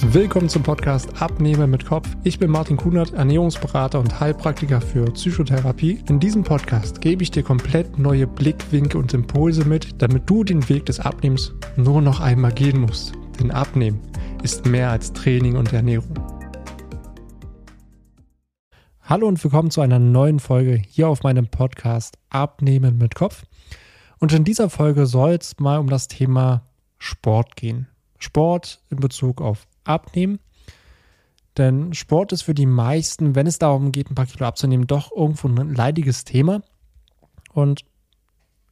Willkommen zum Podcast Abnehmen mit Kopf. Ich bin Martin Kunert, Ernährungsberater und Heilpraktiker für Psychotherapie. In diesem Podcast gebe ich dir komplett neue Blickwinkel und Impulse mit, damit du den Weg des Abnehmens nur noch einmal gehen musst. Denn Abnehmen ist mehr als Training und Ernährung. Hallo und willkommen zu einer neuen Folge hier auf meinem Podcast Abnehmen mit Kopf. Und in dieser Folge soll es mal um das Thema Sport gehen. Sport in Bezug auf abnehmen. Denn Sport ist für die meisten, wenn es darum geht, ein paar Kilo abzunehmen, doch irgendwo ein leidiges Thema. Und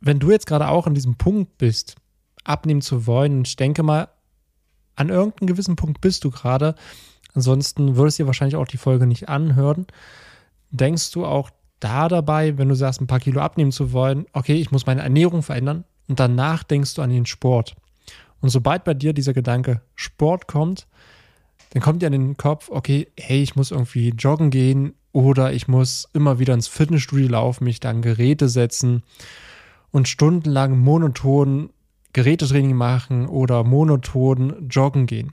wenn du jetzt gerade auch an diesem Punkt bist, abnehmen zu wollen, ich denke mal, an irgendeinem gewissen Punkt bist du gerade, ansonsten würdest du dir wahrscheinlich auch die Folge nicht anhören, denkst du auch da dabei, wenn du sagst, ein paar Kilo abnehmen zu wollen, okay, ich muss meine Ernährung verändern und danach denkst du an den Sport. Und sobald bei dir dieser Gedanke Sport kommt, dann kommt dir in den Kopf, okay, hey, ich muss irgendwie joggen gehen oder ich muss immer wieder ins Fitnessstudio laufen, mich dann Geräte setzen und stundenlang monoton Gerätetraining machen oder monoton joggen gehen.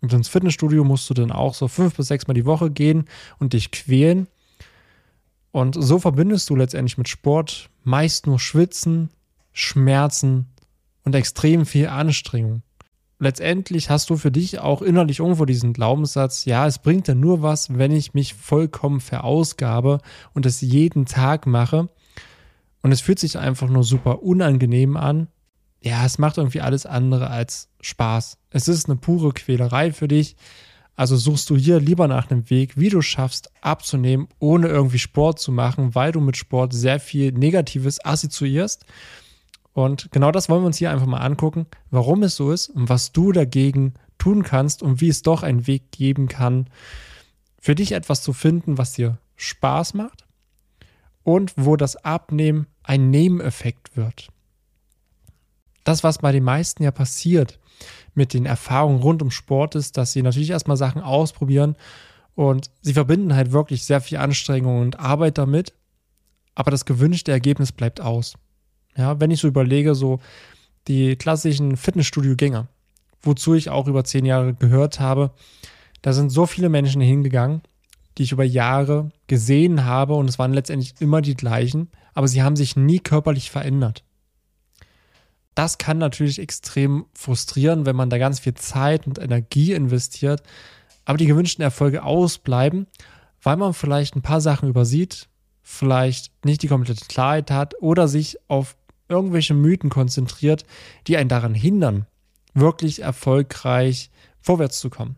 Und ins Fitnessstudio musst du dann auch so fünf bis sechs Mal die Woche gehen und dich quälen. Und so verbindest du letztendlich mit Sport meist nur Schwitzen, Schmerzen und extrem viel Anstrengung. Letztendlich hast du für dich auch innerlich irgendwo diesen Glaubenssatz, ja, es bringt ja nur was, wenn ich mich vollkommen verausgabe und es jeden Tag mache. Und es fühlt sich einfach nur super unangenehm an. Ja, es macht irgendwie alles andere als Spaß. Es ist eine pure Quälerei für dich. Also suchst du hier lieber nach einem Weg, wie du schaffst, abzunehmen, ohne irgendwie Sport zu machen, weil du mit Sport sehr viel Negatives assoziierst und genau das wollen wir uns hier einfach mal angucken, warum es so ist und was du dagegen tun kannst und wie es doch einen Weg geben kann, für dich etwas zu finden, was dir Spaß macht und wo das Abnehmen ein Nebeneffekt wird. Das, was bei den meisten ja passiert mit den Erfahrungen rund um Sport, ist, dass sie natürlich erstmal Sachen ausprobieren und sie verbinden halt wirklich sehr viel Anstrengung und Arbeit damit, aber das gewünschte Ergebnis bleibt aus. Ja, wenn ich so überlege, so die klassischen Fitnessstudio-Gänger, wozu ich auch über zehn Jahre gehört habe, da sind so viele Menschen hingegangen, die ich über Jahre gesehen habe und es waren letztendlich immer die gleichen, aber sie haben sich nie körperlich verändert. Das kann natürlich extrem frustrieren, wenn man da ganz viel Zeit und Energie investiert, aber die gewünschten Erfolge ausbleiben, weil man vielleicht ein paar Sachen übersieht, vielleicht nicht die komplette Klarheit hat oder sich auf irgendwelche Mythen konzentriert, die einen daran hindern, wirklich erfolgreich vorwärts zu kommen.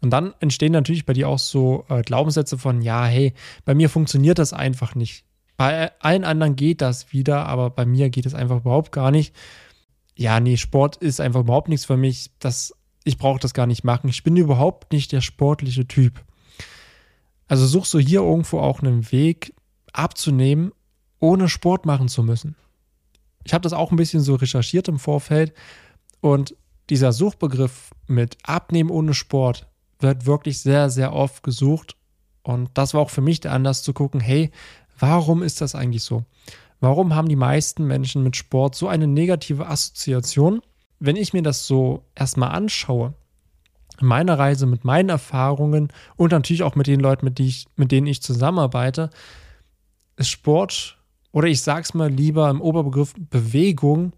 Und dann entstehen natürlich bei dir auch so äh, Glaubenssätze von, ja, hey, bei mir funktioniert das einfach nicht. Bei allen anderen geht das wieder, aber bei mir geht es einfach überhaupt gar nicht. Ja, nee, Sport ist einfach überhaupt nichts für mich. Das, ich brauche das gar nicht machen. Ich bin überhaupt nicht der sportliche Typ. Also suchst du hier irgendwo auch einen Weg abzunehmen, ohne Sport machen zu müssen. Ich habe das auch ein bisschen so recherchiert im Vorfeld und dieser Suchbegriff mit Abnehmen ohne Sport wird wirklich sehr, sehr oft gesucht. Und das war auch für mich der Anlass zu gucken, hey, warum ist das eigentlich so? Warum haben die meisten Menschen mit Sport so eine negative Assoziation? Wenn ich mir das so erstmal anschaue, in meiner Reise mit meinen Erfahrungen und natürlich auch mit den Leuten, mit, ich, mit denen ich zusammenarbeite, ist Sport oder ich sage es mal lieber im Oberbegriff Bewegung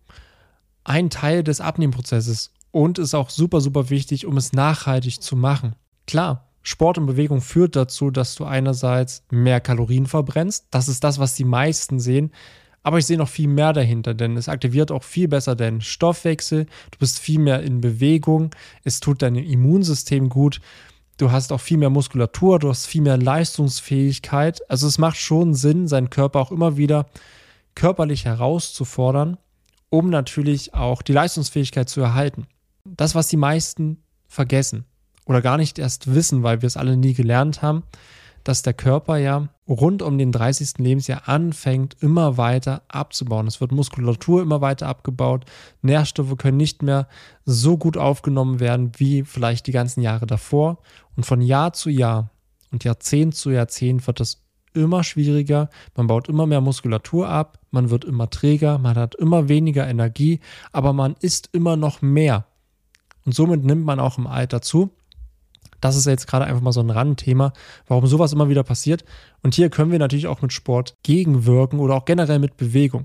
ein Teil des Abnehmprozesses und ist auch super, super wichtig, um es nachhaltig zu machen. Klar, Sport und Bewegung führt dazu, dass du einerseits mehr Kalorien verbrennst. Das ist das, was die meisten sehen. Aber ich sehe noch viel mehr dahinter, denn es aktiviert auch viel besser deinen Stoffwechsel. Du bist viel mehr in Bewegung. Es tut deinem Immunsystem gut. Du hast auch viel mehr Muskulatur, du hast viel mehr Leistungsfähigkeit. Also es macht schon Sinn, seinen Körper auch immer wieder körperlich herauszufordern, um natürlich auch die Leistungsfähigkeit zu erhalten. Das, was die meisten vergessen oder gar nicht erst wissen, weil wir es alle nie gelernt haben, dass der Körper ja rund um den 30. Lebensjahr anfängt, immer weiter abzubauen. Es wird Muskulatur immer weiter abgebaut. Nährstoffe können nicht mehr so gut aufgenommen werden wie vielleicht die ganzen Jahre davor. Und von Jahr zu Jahr und Jahrzehnt zu Jahrzehnt wird es immer schwieriger. Man baut immer mehr Muskulatur ab, man wird immer träger, man hat immer weniger Energie, aber man isst immer noch mehr. Und somit nimmt man auch im Alter zu. Das ist jetzt gerade einfach mal so ein Randthema, warum sowas immer wieder passiert. Und hier können wir natürlich auch mit Sport gegenwirken oder auch generell mit Bewegung.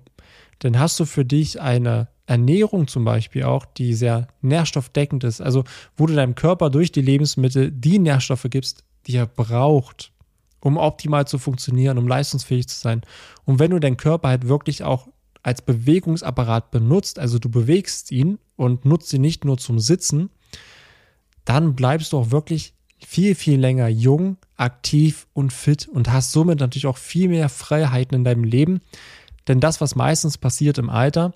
Denn hast du für dich eine Ernährung zum Beispiel auch, die sehr nährstoffdeckend ist, also wo du deinem Körper durch die Lebensmittel die Nährstoffe gibst, die er braucht, um optimal zu funktionieren, um leistungsfähig zu sein. Und wenn du deinen Körper halt wirklich auch als Bewegungsapparat benutzt, also du bewegst ihn und nutzt ihn nicht nur zum Sitzen, dann bleibst du auch wirklich viel, viel länger jung, aktiv und fit und hast somit natürlich auch viel mehr Freiheiten in deinem Leben. Denn das, was meistens passiert im Alter,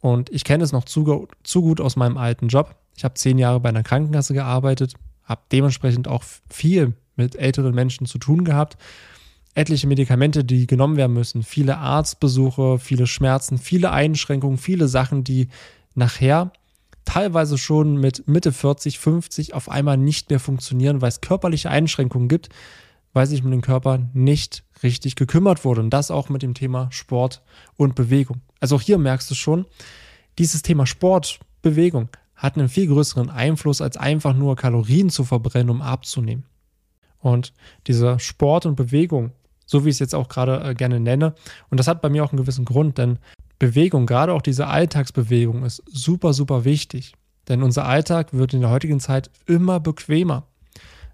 und ich kenne es noch zu, zu gut aus meinem alten Job, ich habe zehn Jahre bei einer Krankenkasse gearbeitet, habe dementsprechend auch viel mit älteren Menschen zu tun gehabt. Etliche Medikamente, die genommen werden müssen, viele Arztbesuche, viele Schmerzen, viele Einschränkungen, viele Sachen, die nachher teilweise schon mit Mitte 40, 50 auf einmal nicht mehr funktionieren, weil es körperliche Einschränkungen gibt, weil sich mit dem Körper nicht richtig gekümmert wurde. Und das auch mit dem Thema Sport und Bewegung. Also auch hier merkst du schon, dieses Thema Sport, Bewegung hat einen viel größeren Einfluss, als einfach nur Kalorien zu verbrennen, um abzunehmen. Und dieser Sport und Bewegung, so wie ich es jetzt auch gerade äh, gerne nenne, und das hat bei mir auch einen gewissen Grund, denn Bewegung, gerade auch diese Alltagsbewegung, ist super, super wichtig. Denn unser Alltag wird in der heutigen Zeit immer bequemer.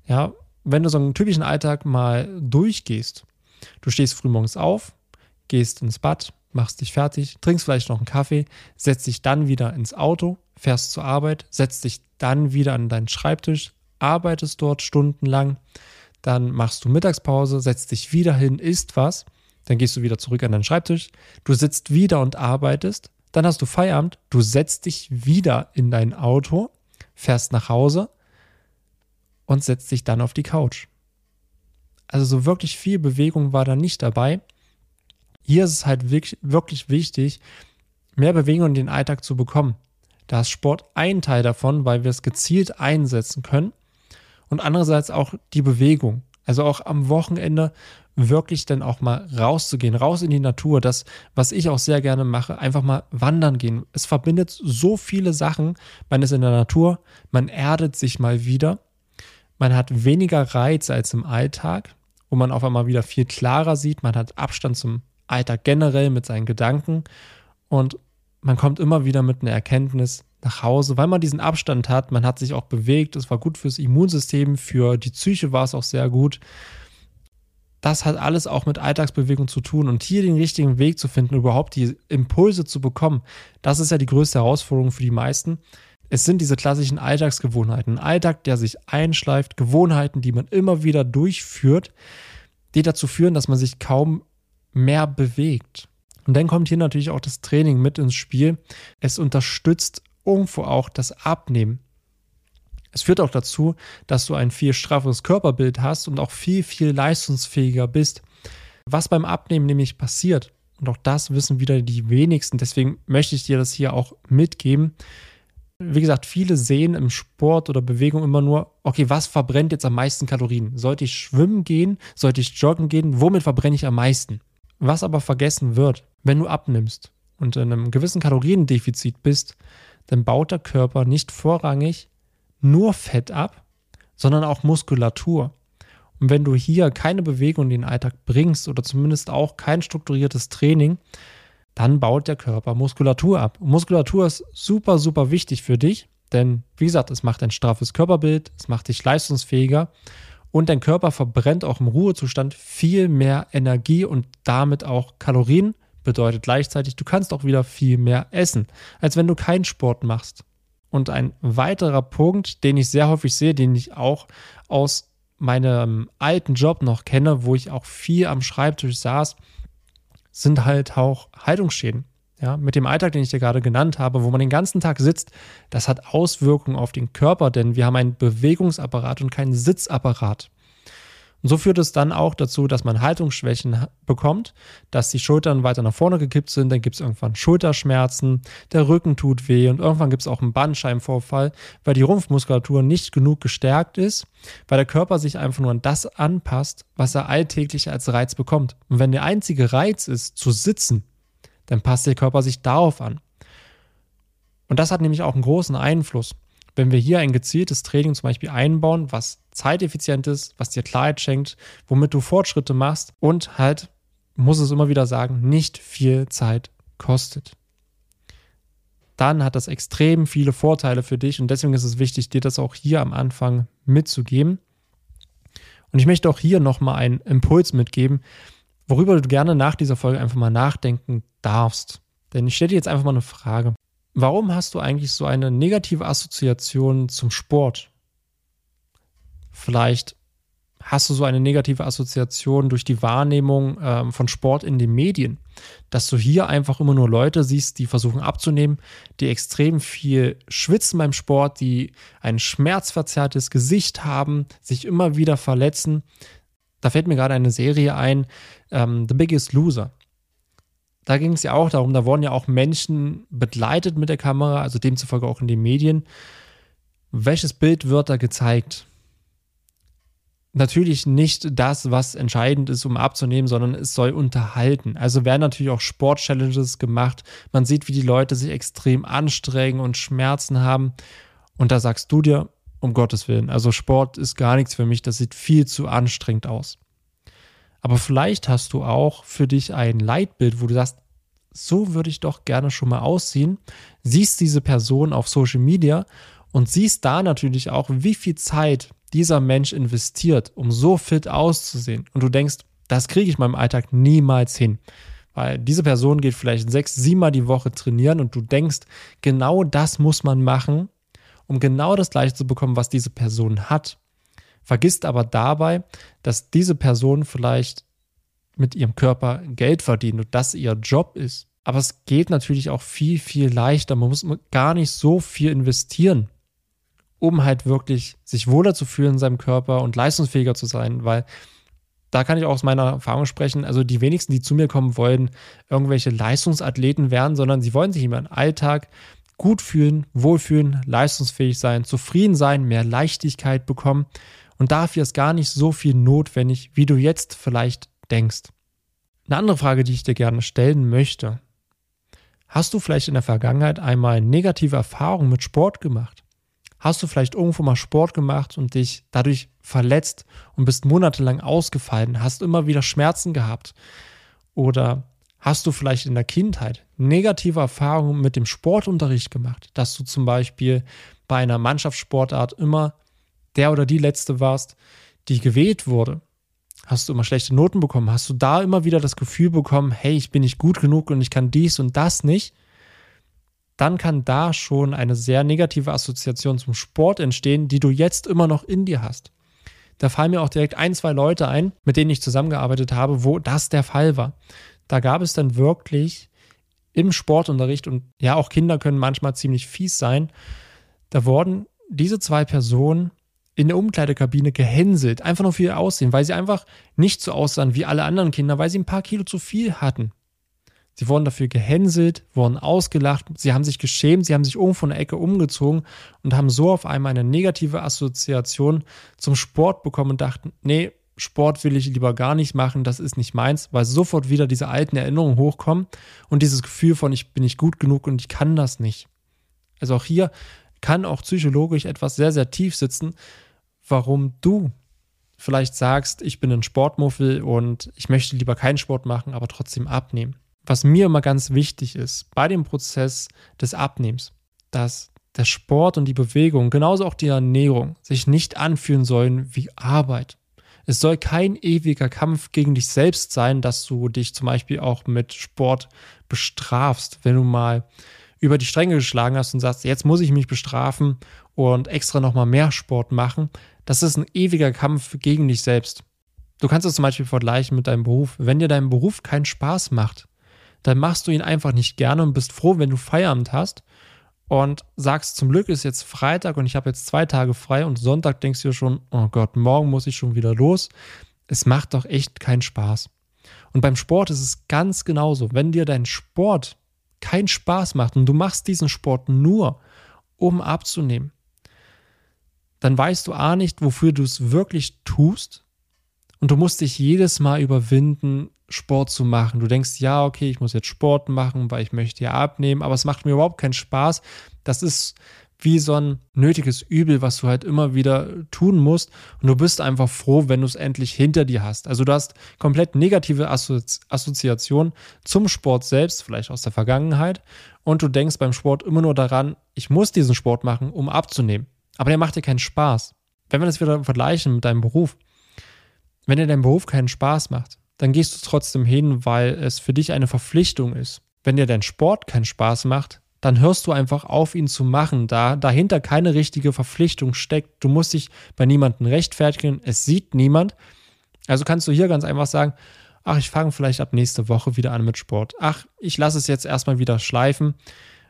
Ja, wenn du so einen typischen Alltag mal durchgehst, du stehst frühmorgens auf, gehst ins Bad, machst dich fertig, trinkst vielleicht noch einen Kaffee, setzt dich dann wieder ins Auto, fährst zur Arbeit, setzt dich dann wieder an deinen Schreibtisch, arbeitest dort stundenlang, dann machst du Mittagspause, setzt dich wieder hin, isst was, dann gehst du wieder zurück an deinen Schreibtisch, du sitzt wieder und arbeitest, dann hast du Feierabend, du setzt dich wieder in dein Auto, fährst nach Hause und setzt dich dann auf die Couch. Also so wirklich viel Bewegung war da nicht dabei. Hier ist es halt wirklich, wirklich wichtig, mehr Bewegung in den Alltag zu bekommen. Da ist Sport ein Teil davon, weil wir es gezielt einsetzen können. Und andererseits auch die Bewegung. Also auch am Wochenende wirklich dann auch mal rauszugehen, raus in die Natur. Das, was ich auch sehr gerne mache, einfach mal wandern gehen. Es verbindet so viele Sachen. Man ist in der Natur, man erdet sich mal wieder. Man hat weniger Reiz als im Alltag, wo man auf einmal wieder viel klarer sieht. Man hat Abstand zum Alltag generell mit seinen Gedanken und man kommt immer wieder mit einer Erkenntnis nach Hause, weil man diesen Abstand hat. Man hat sich auch bewegt. Es war gut fürs Immunsystem, für die Psyche war es auch sehr gut. Das hat alles auch mit Alltagsbewegung zu tun und hier den richtigen Weg zu finden, überhaupt die Impulse zu bekommen, das ist ja die größte Herausforderung für die meisten. Es sind diese klassischen Alltagsgewohnheiten. Ein Alltag, der sich einschleift, Gewohnheiten, die man immer wieder durchführt, die dazu führen, dass man sich kaum mehr bewegt. Und dann kommt hier natürlich auch das Training mit ins Spiel. Es unterstützt irgendwo auch das Abnehmen. Es führt auch dazu, dass du ein viel strafferes Körperbild hast und auch viel, viel leistungsfähiger bist. Was beim Abnehmen nämlich passiert, und auch das wissen wieder die wenigsten, deswegen möchte ich dir das hier auch mitgeben. Wie gesagt, viele sehen im Sport oder Bewegung immer nur, okay, was verbrennt jetzt am meisten Kalorien? Sollte ich schwimmen gehen? Sollte ich joggen gehen? Womit verbrenne ich am meisten? Was aber vergessen wird, wenn du abnimmst und in einem gewissen Kaloriendefizit bist, dann baut der Körper nicht vorrangig nur Fett ab, sondern auch Muskulatur. Und wenn du hier keine Bewegung in den Alltag bringst oder zumindest auch kein strukturiertes Training, dann baut der Körper Muskulatur ab. Und Muskulatur ist super, super wichtig für dich, denn wie gesagt, es macht ein straffes Körperbild, es macht dich leistungsfähiger und dein Körper verbrennt auch im Ruhezustand viel mehr Energie und damit auch Kalorien. Bedeutet gleichzeitig, du kannst auch wieder viel mehr essen, als wenn du keinen Sport machst. Und ein weiterer Punkt, den ich sehr häufig sehe, den ich auch aus meinem alten Job noch kenne, wo ich auch viel am Schreibtisch saß, sind halt auch Haltungsschäden. Ja, mit dem Alltag, den ich dir gerade genannt habe, wo man den ganzen Tag sitzt, das hat Auswirkungen auf den Körper, denn wir haben einen Bewegungsapparat und keinen Sitzapparat. Und so führt es dann auch dazu, dass man Haltungsschwächen bekommt, dass die Schultern weiter nach vorne gekippt sind, dann gibt es irgendwann Schulterschmerzen, der Rücken tut weh und irgendwann gibt es auch einen Bandscheibenvorfall, weil die Rumpfmuskulatur nicht genug gestärkt ist, weil der Körper sich einfach nur an das anpasst, was er alltäglich als Reiz bekommt. Und wenn der einzige Reiz ist, zu sitzen, dann passt der Körper sich darauf an. Und das hat nämlich auch einen großen Einfluss. Wenn wir hier ein gezieltes Training zum Beispiel einbauen, was zeiteffizient ist, was dir Klarheit schenkt, womit du Fortschritte machst und halt, muss es immer wieder sagen, nicht viel Zeit kostet. Dann hat das extrem viele Vorteile für dich und deswegen ist es wichtig, dir das auch hier am Anfang mitzugeben. Und ich möchte auch hier nochmal einen Impuls mitgeben, worüber du gerne nach dieser Folge einfach mal nachdenken darfst. Denn ich stelle dir jetzt einfach mal eine Frage. Warum hast du eigentlich so eine negative Assoziation zum Sport? Vielleicht hast du so eine negative Assoziation durch die Wahrnehmung ähm, von Sport in den Medien, dass du hier einfach immer nur Leute siehst, die versuchen abzunehmen, die extrem viel schwitzen beim Sport, die ein schmerzverzerrtes Gesicht haben, sich immer wieder verletzen. Da fällt mir gerade eine Serie ein, ähm, The Biggest Loser. Da ging es ja auch darum, da wurden ja auch Menschen begleitet mit der Kamera, also demzufolge auch in den Medien. Welches Bild wird da gezeigt? natürlich nicht das, was entscheidend ist, um abzunehmen, sondern es soll unterhalten. Also werden natürlich auch Sport-Challenges gemacht. Man sieht, wie die Leute sich extrem anstrengen und Schmerzen haben. Und da sagst du dir, um Gottes Willen, also Sport ist gar nichts für mich, das sieht viel zu anstrengend aus. Aber vielleicht hast du auch für dich ein Leitbild, wo du sagst, so würde ich doch gerne schon mal aussehen, siehst diese Person auf Social Media und siehst da natürlich auch, wie viel Zeit dieser Mensch investiert, um so fit auszusehen. Und du denkst, das kriege ich in meinem Alltag niemals hin. Weil diese Person geht vielleicht sechs, siebenmal die Woche trainieren und du denkst, genau das muss man machen, um genau das gleiche zu bekommen, was diese Person hat. Vergisst aber dabei, dass diese Person vielleicht mit ihrem Körper Geld verdient und das ihr Job ist. Aber es geht natürlich auch viel, viel leichter. Man muss gar nicht so viel investieren um halt wirklich sich wohler zu fühlen in seinem Körper und leistungsfähiger zu sein, weil da kann ich auch aus meiner Erfahrung sprechen. Also die wenigsten, die zu mir kommen wollen, irgendwelche Leistungsathleten werden, sondern sie wollen sich immer im Alltag gut fühlen, wohlfühlen, leistungsfähig sein, zufrieden sein, mehr Leichtigkeit bekommen. Und dafür ist gar nicht so viel notwendig, wie du jetzt vielleicht denkst. Eine andere Frage, die ich dir gerne stellen möchte. Hast du vielleicht in der Vergangenheit einmal negative Erfahrungen mit Sport gemacht? Hast du vielleicht irgendwo mal Sport gemacht und dich dadurch verletzt und bist monatelang ausgefallen, hast immer wieder Schmerzen gehabt? Oder hast du vielleicht in der Kindheit negative Erfahrungen mit dem Sportunterricht gemacht, dass du zum Beispiel bei einer Mannschaftssportart immer der oder die Letzte warst, die gewählt wurde? Hast du immer schlechte Noten bekommen? Hast du da immer wieder das Gefühl bekommen, hey, ich bin nicht gut genug und ich kann dies und das nicht? dann kann da schon eine sehr negative Assoziation zum Sport entstehen, die du jetzt immer noch in dir hast. Da fallen mir auch direkt ein, zwei Leute ein, mit denen ich zusammengearbeitet habe, wo das der Fall war. Da gab es dann wirklich im Sportunterricht und ja, auch Kinder können manchmal ziemlich fies sein. Da wurden diese zwei Personen in der Umkleidekabine gehänselt, einfach nur für ihr Aussehen, weil sie einfach nicht so aussahen wie alle anderen Kinder, weil sie ein paar Kilo zu viel hatten. Sie wurden dafür gehänselt, wurden ausgelacht, sie haben sich geschämt, sie haben sich irgendwo in der Ecke umgezogen und haben so auf einmal eine negative Assoziation zum Sport bekommen und dachten, nee, Sport will ich lieber gar nicht machen, das ist nicht meins, weil sofort wieder diese alten Erinnerungen hochkommen und dieses Gefühl von, ich bin nicht gut genug und ich kann das nicht. Also auch hier kann auch psychologisch etwas sehr, sehr tief sitzen, warum du vielleicht sagst, ich bin ein Sportmuffel und ich möchte lieber keinen Sport machen, aber trotzdem abnehmen was mir immer ganz wichtig ist bei dem Prozess des Abnehmens, dass der Sport und die Bewegung, genauso auch die Ernährung, sich nicht anfühlen sollen wie Arbeit. Es soll kein ewiger Kampf gegen dich selbst sein, dass du dich zum Beispiel auch mit Sport bestrafst, wenn du mal über die Stränge geschlagen hast und sagst, jetzt muss ich mich bestrafen und extra nochmal mehr Sport machen. Das ist ein ewiger Kampf gegen dich selbst. Du kannst es zum Beispiel vergleichen mit deinem Beruf. Wenn dir dein Beruf keinen Spaß macht, dann machst du ihn einfach nicht gerne und bist froh, wenn du Feierabend hast und sagst, zum Glück ist jetzt Freitag und ich habe jetzt zwei Tage frei und Sonntag denkst du dir schon, oh Gott, morgen muss ich schon wieder los. Es macht doch echt keinen Spaß. Und beim Sport ist es ganz genauso. Wenn dir dein Sport keinen Spaß macht und du machst diesen Sport nur, um abzunehmen, dann weißt du A nicht, wofür du es wirklich tust. Und du musst dich jedes Mal überwinden, Sport zu machen. Du denkst, ja, okay, ich muss jetzt Sport machen, weil ich möchte ja abnehmen, aber es macht mir überhaupt keinen Spaß. Das ist wie so ein nötiges Übel, was du halt immer wieder tun musst. Und du bist einfach froh, wenn du es endlich hinter dir hast. Also du hast komplett negative Assozi Assoziationen zum Sport selbst, vielleicht aus der Vergangenheit. Und du denkst beim Sport immer nur daran, ich muss diesen Sport machen, um abzunehmen. Aber der macht dir keinen Spaß. Wenn wir das wieder vergleichen mit deinem Beruf, wenn dir dein Beruf keinen Spaß macht, dann gehst du trotzdem hin, weil es für dich eine Verpflichtung ist. Wenn dir dein Sport keinen Spaß macht, dann hörst du einfach auf, ihn zu machen, da dahinter keine richtige Verpflichtung steckt. Du musst dich bei niemandem rechtfertigen, es sieht niemand. Also kannst du hier ganz einfach sagen, ach, ich fange vielleicht ab nächste Woche wieder an mit Sport. Ach, ich lasse es jetzt erstmal wieder schleifen,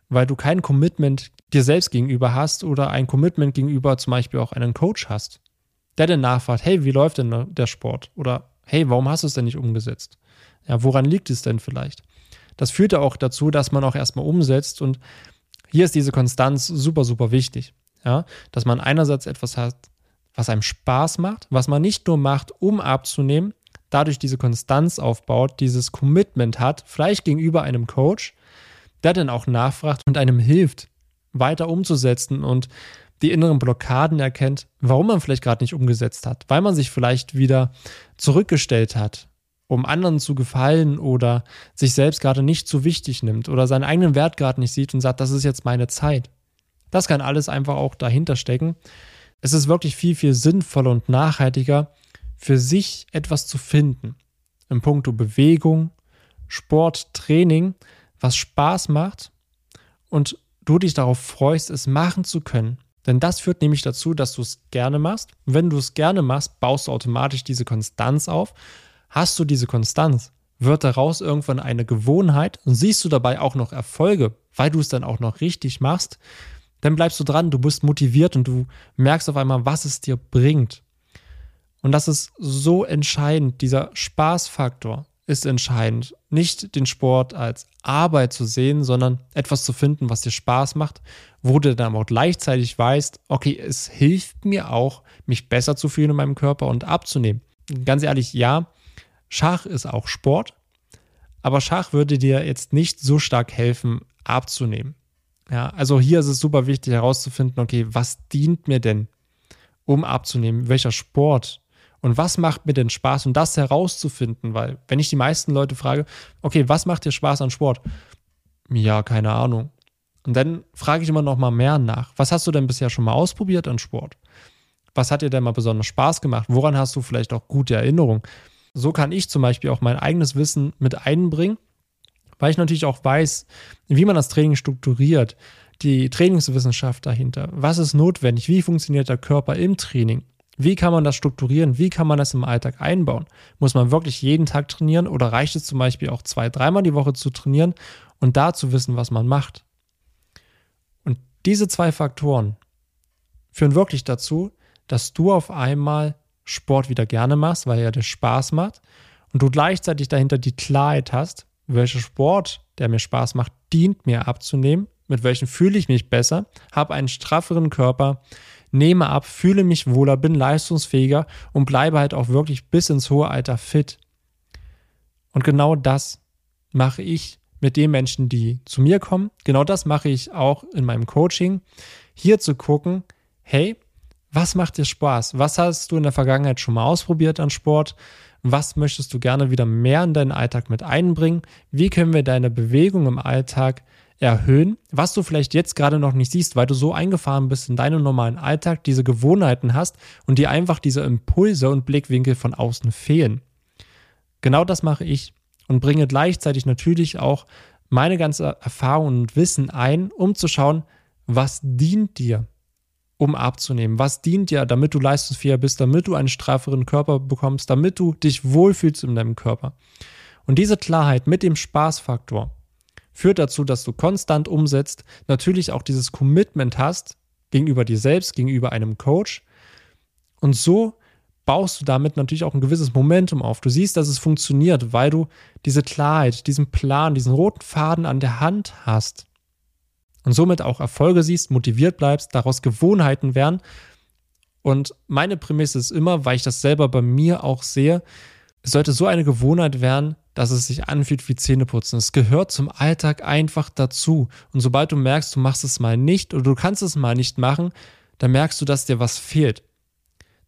weil du kein Commitment dir selbst gegenüber hast oder ein Commitment gegenüber zum Beispiel auch einen Coach hast, der dann nachfragt, hey, wie läuft denn der Sport? Oder hey, warum hast du es denn nicht umgesetzt? Ja, woran liegt es denn vielleicht? Das führt ja auch dazu, dass man auch erstmal umsetzt und hier ist diese Konstanz super, super wichtig. Ja, dass man einerseits etwas hat, was einem Spaß macht, was man nicht nur macht, um abzunehmen, dadurch diese Konstanz aufbaut, dieses Commitment hat, vielleicht gegenüber einem Coach, der dann auch nachfragt und einem hilft, weiter umzusetzen und die inneren Blockaden erkennt, warum man vielleicht gerade nicht umgesetzt hat, weil man sich vielleicht wieder zurückgestellt hat, um anderen zu gefallen oder sich selbst gerade nicht so wichtig nimmt oder seinen eigenen Wert gerade nicht sieht und sagt, das ist jetzt meine Zeit. Das kann alles einfach auch dahinter stecken. Es ist wirklich viel, viel sinnvoller und nachhaltiger, für sich etwas zu finden. Im Punkto Bewegung, Sport, Training, was Spaß macht und du dich darauf freust, es machen zu können. Denn das führt nämlich dazu, dass du es gerne machst. Und wenn du es gerne machst, baust du automatisch diese Konstanz auf Hast du diese Konstanz, wird daraus irgendwann eine Gewohnheit und siehst du dabei auch noch Erfolge, weil du es dann auch noch richtig machst, dann bleibst du dran, du bist motiviert und du merkst auf einmal, was es dir bringt. Und das ist so entscheidend, dieser Spaßfaktor ist entscheidend. Nicht den Sport als Arbeit zu sehen, sondern etwas zu finden, was dir Spaß macht, wo du dann auch gleichzeitig weißt, okay, es hilft mir auch, mich besser zu fühlen in meinem Körper und abzunehmen. Ganz ehrlich, ja, Schach ist auch Sport, aber Schach würde dir jetzt nicht so stark helfen, abzunehmen. Ja, also hier ist es super wichtig herauszufinden, okay, was dient mir denn, um abzunehmen? Welcher Sport? Und was macht mir denn Spaß? Und das herauszufinden, weil wenn ich die meisten Leute frage, okay, was macht dir Spaß an Sport? Ja, keine Ahnung. Und dann frage ich immer noch mal mehr nach. Was hast du denn bisher schon mal ausprobiert an Sport? Was hat dir denn mal besonders Spaß gemacht? Woran hast du vielleicht auch gute Erinnerungen? So kann ich zum Beispiel auch mein eigenes Wissen mit einbringen, weil ich natürlich auch weiß, wie man das Training strukturiert, die Trainingswissenschaft dahinter, was ist notwendig, wie funktioniert der Körper im Training, wie kann man das strukturieren, wie kann man das im Alltag einbauen. Muss man wirklich jeden Tag trainieren oder reicht es zum Beispiel auch zwei, dreimal die Woche zu trainieren und da zu wissen, was man macht. Und diese zwei Faktoren führen wirklich dazu, dass du auf einmal Sport wieder gerne machst, weil er dir Spaß macht und du gleichzeitig dahinter die Klarheit hast, welcher Sport, der mir Spaß macht, dient mir abzunehmen, mit welchem fühle ich mich besser, habe einen strafferen Körper, nehme ab, fühle mich wohler, bin leistungsfähiger und bleibe halt auch wirklich bis ins hohe Alter fit. Und genau das mache ich mit den Menschen, die zu mir kommen. Genau das mache ich auch in meinem Coaching. Hier zu gucken, hey, was macht dir Spaß? Was hast du in der Vergangenheit schon mal ausprobiert an Sport? Was möchtest du gerne wieder mehr in deinen Alltag mit einbringen? Wie können wir deine Bewegung im Alltag erhöhen? Was du vielleicht jetzt gerade noch nicht siehst, weil du so eingefahren bist in deinen normalen Alltag, diese Gewohnheiten hast und dir einfach diese Impulse und Blickwinkel von außen fehlen. Genau das mache ich und bringe gleichzeitig natürlich auch meine ganze Erfahrung und Wissen ein, um zu schauen, was dient dir? um abzunehmen? Was dient dir, damit du leistungsfähiger bist, damit du einen strafferen Körper bekommst, damit du dich wohlfühlst in deinem Körper? Und diese Klarheit mit dem Spaßfaktor führt dazu, dass du konstant umsetzt, natürlich auch dieses Commitment hast gegenüber dir selbst, gegenüber einem Coach. Und so baust du damit natürlich auch ein gewisses Momentum auf. Du siehst, dass es funktioniert, weil du diese Klarheit, diesen Plan, diesen roten Faden an der Hand hast und somit auch Erfolge siehst, motiviert bleibst, daraus Gewohnheiten werden. Und meine Prämisse ist immer, weil ich das selber bei mir auch sehe, es sollte so eine Gewohnheit werden, dass es sich anfühlt wie Zähneputzen. Es gehört zum Alltag einfach dazu. Und sobald du merkst, du machst es mal nicht oder du kannst es mal nicht machen, dann merkst du, dass dir was fehlt.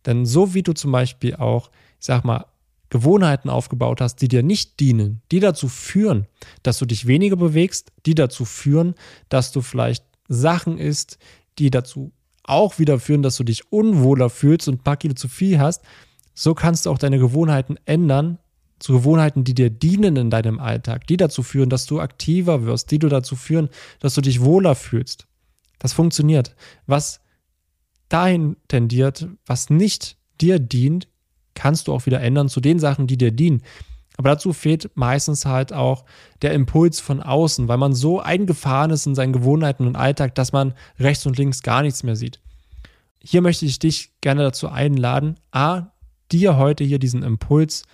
Denn so wie du zum Beispiel auch, ich sag mal, Gewohnheiten aufgebaut hast, die dir nicht dienen, die dazu führen, dass du dich weniger bewegst, die dazu führen, dass du vielleicht Sachen isst, die dazu auch wieder führen, dass du dich unwohler fühlst und ein paar Kilo zu viel hast, so kannst du auch deine Gewohnheiten ändern zu Gewohnheiten, die dir dienen in deinem Alltag, die dazu führen, dass du aktiver wirst, die du dazu führen, dass du dich wohler fühlst. Das funktioniert. Was dahin tendiert, was nicht dir dient, kannst du auch wieder ändern zu den Sachen, die dir dienen. Aber dazu fehlt meistens halt auch der Impuls von außen, weil man so eingefahren ist in seinen Gewohnheiten und Alltag, dass man rechts und links gar nichts mehr sieht. Hier möchte ich dich gerne dazu einladen, a, dir heute hier diesen Impuls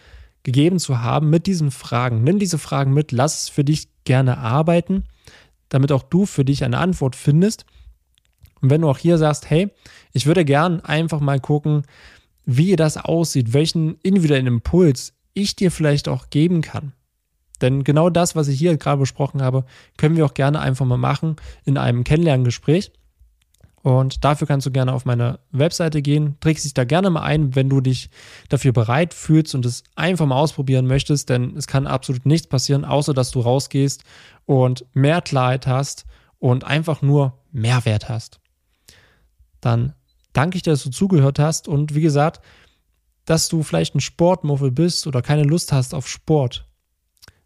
gegeben zu haben mit diesen Fragen. Nimm diese Fragen mit, lass es für dich gerne arbeiten, damit auch du für dich eine Antwort findest. Und wenn du auch hier sagst, hey, ich würde gern einfach mal gucken, wie das aussieht, welchen individuellen Impuls ich dir vielleicht auch geben kann. Denn genau das, was ich hier gerade besprochen habe, können wir auch gerne einfach mal machen in einem Kennenlerngespräch. Und dafür kannst du gerne auf meine Webseite gehen, trägst dich da gerne mal ein, wenn du dich dafür bereit fühlst und es einfach mal ausprobieren möchtest, denn es kann absolut nichts passieren, außer dass du rausgehst und mehr Klarheit hast und einfach nur Mehrwert hast. Dann danke ich dir, dass du zugehört hast und wie gesagt, dass du vielleicht ein Sportmuffel bist oder keine Lust hast auf Sport.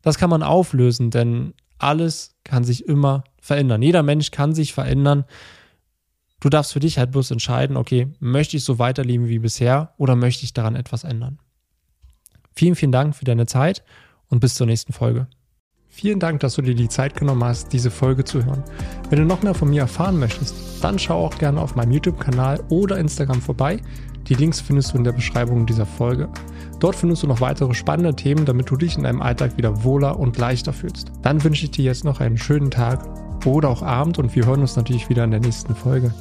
Das kann man auflösen, denn alles kann sich immer verändern. Jeder Mensch kann sich verändern Du darfst für dich halt bloß entscheiden, okay, möchte ich so weiterleben wie bisher oder möchte ich daran etwas ändern? Vielen, vielen Dank für deine Zeit und bis zur nächsten Folge. Vielen Dank, dass du dir die Zeit genommen hast, diese Folge zu hören. Wenn du noch mehr von mir erfahren möchtest, dann schau auch gerne auf meinem YouTube-Kanal oder Instagram vorbei. Die Links findest du in der Beschreibung dieser Folge. Dort findest du noch weitere spannende Themen, damit du dich in deinem Alltag wieder wohler und leichter fühlst. Dann wünsche ich dir jetzt noch einen schönen Tag oder auch Abend und wir hören uns natürlich wieder in der nächsten Folge.